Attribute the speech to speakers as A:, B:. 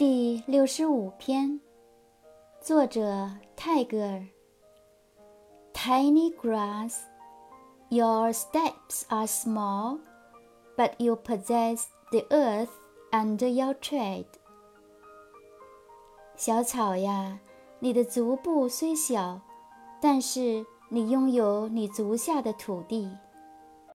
A: 第六十五篇作者泰戈尔 tiny grass your steps are small but you possess the earth under your tread 小草呀你的足部虽小但是你拥有你足下的土地